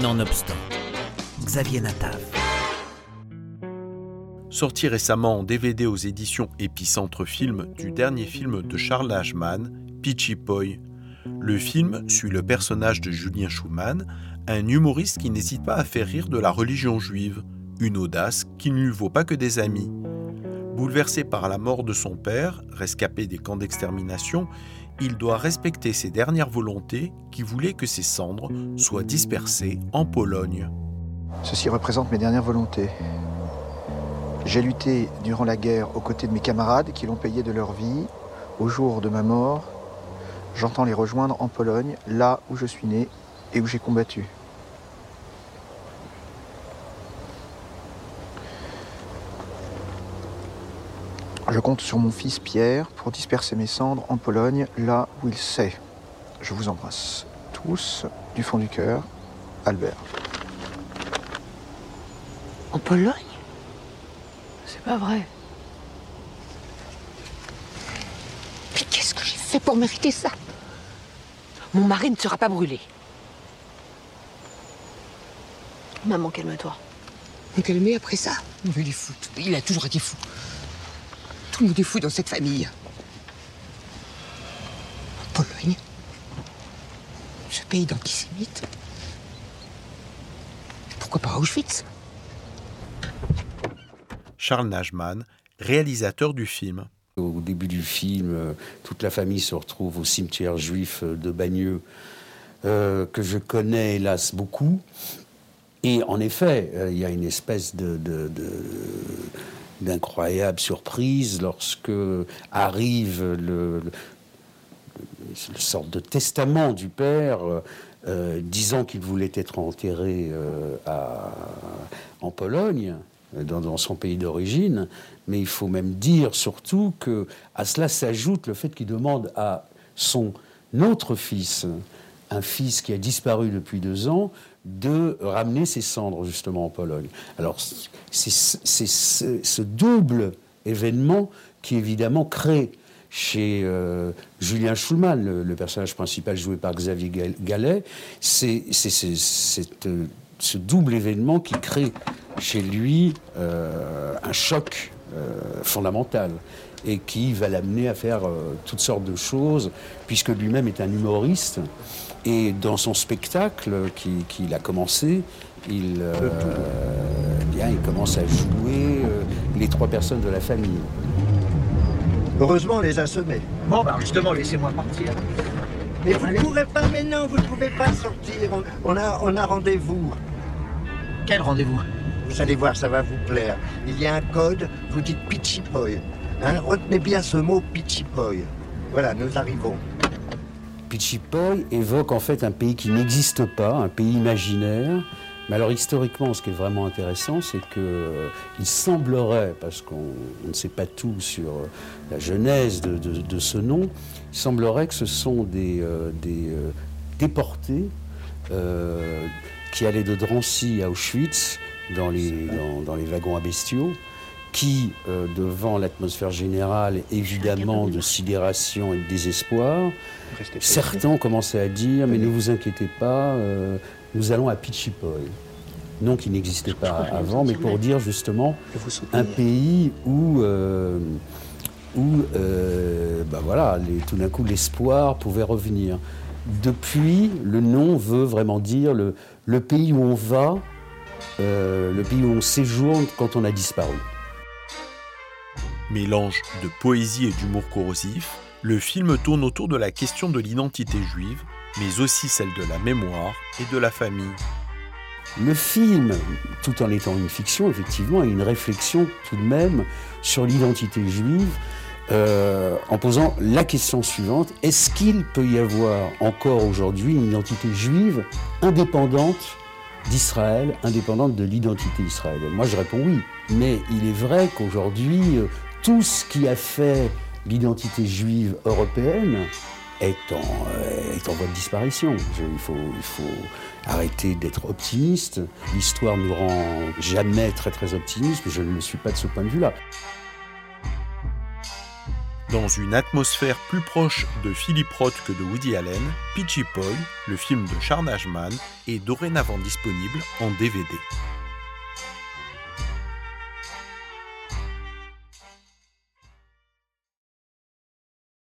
Nonobstant, Xavier Natav. Sorti récemment en DVD aux éditions Épicentre Film du dernier film de Charles Ashman, Pitchy Poi. Le film suit le personnage de Julien Schumann, un humoriste qui n'hésite pas à faire rire de la religion juive, une audace qui ne lui vaut pas que des amis. Bouleversé par la mort de son père, rescapé des camps d'extermination, il doit respecter ses dernières volontés qui voulaient que ses cendres soient dispersées en Pologne. Ceci représente mes dernières volontés. J'ai lutté durant la guerre aux côtés de mes camarades qui l'ont payé de leur vie. Au jour de ma mort, j'entends les rejoindre en Pologne, là où je suis né et où j'ai combattu. Je compte sur mon fils Pierre pour disperser mes cendres en Pologne, là où il sait. Je vous embrasse tous du fond du cœur. Albert. En Pologne? C'est pas vrai. Mais qu'est-ce que j'ai fait pour mériter ça? Mon mari ne sera pas brûlé. Maman, calme-toi. Me calmer après ça? Il est fou. Il a toujours été fou. Tout le monde est fou dans cette famille. En Pologne Ce pays d'antisémites Pourquoi pas Auschwitz? Charles Najman, réalisateur du film. Au début du film, euh, toute la famille se retrouve au cimetière juif euh, de Bagneux, euh, que je connais hélas beaucoup. Et en effet, euh, il y a une espèce de, de- de- d'incroyable surprise lorsque arrive le, le- sorte de testament du père euh, disant qu'il voulait être enterré euh, en Pologne, dans, dans son pays d'origine. Mais il faut même dire surtout que à cela s'ajoute le fait qu'il demande à son autre fils, un fils qui a disparu depuis deux ans, de ramener ses cendres justement en Pologne. Alors c'est ce, double événement qui évidemment crée chez euh, Julien Schulman, le, personnage principal joué par Xavier Gal- Gallet, c'est, euh, ce double événement qui crée chez lui euh, un choc euh, fondamental et qui va l'amener à faire euh, toutes sortes de choses, puisque lui-même est un humoriste. Et dans son spectacle qui- qu'il a commencé, il, euh, eh bien, il commence à jouer euh, les trois personnes de la famille. Heureusement, on les a semés. Bon, bah justement, laissez-moi partir. Mais vous ne pourrez pas, mais non, vous ne pouvez pas sortir. On, on a, on a rendez-vous. Quel rendez-vous? Vous allez voir, ça va vous plaire. Il y a un code, vous dites Pichipoy. Hein, retenez bien ce mot Pichipoy. Voilà, nous arrivons. Pichipoy évoque en fait un pays qui n'existe pas, un pays imaginaire. Mais alors historiquement, ce qui est vraiment intéressant, c'est que euh, semblerait, parce qu'on on ne sait pas tout sur euh, la genèse de, ce nom, il semblerait que ce sont des, euh, déportés qui allaient de Drancy à Auschwitz dans les, dans, dans les wagons à bestiaux, qui, euh, devant l'atmosphère générale, évidemment, de sidération et de désespoir, certains commencé à dire, mais ne vous inquiétez pas, euh, nous allons à Pichipoy. Non qui n'existait pas avant, mais pour dire justement un pays où, euh, où euh, bah voilà, les- tout d'un coup l'espoir pouvait revenir. Depuis, le nom veut vraiment dire le, le pays où on va, euh, le pays où on séjourne quand on a disparu. Mélange de poésie et d'humour corrosif, le film tourne autour de la question de l'identité juive, mais aussi celle de la mémoire et de la famille. Le film, tout en étant une fiction, effectivement, a une réflexion tout de même sur l'identité juive, euh, en posant la question suivante est-ce qu'il peut y avoir encore aujourd'hui une identité juive indépendante d'Israël, indépendante de l'identité israélienne Moi, je réponds oui. Mais il est vrai qu'aujourd'hui, euh, tout ce qui a fait l'identité juive européenne est en, euh, voie de disparition. Il, faut, arrêter d'être optimiste. L'histoire nous rend jamais très très optimistes, je ne le suis pas de ce point de vue-là. Dans une atmosphère plus proche de Philip Roth que de Woody Allen, Pitchy Poi, le film de Charles Najman, est dorénavant disponible en DVD.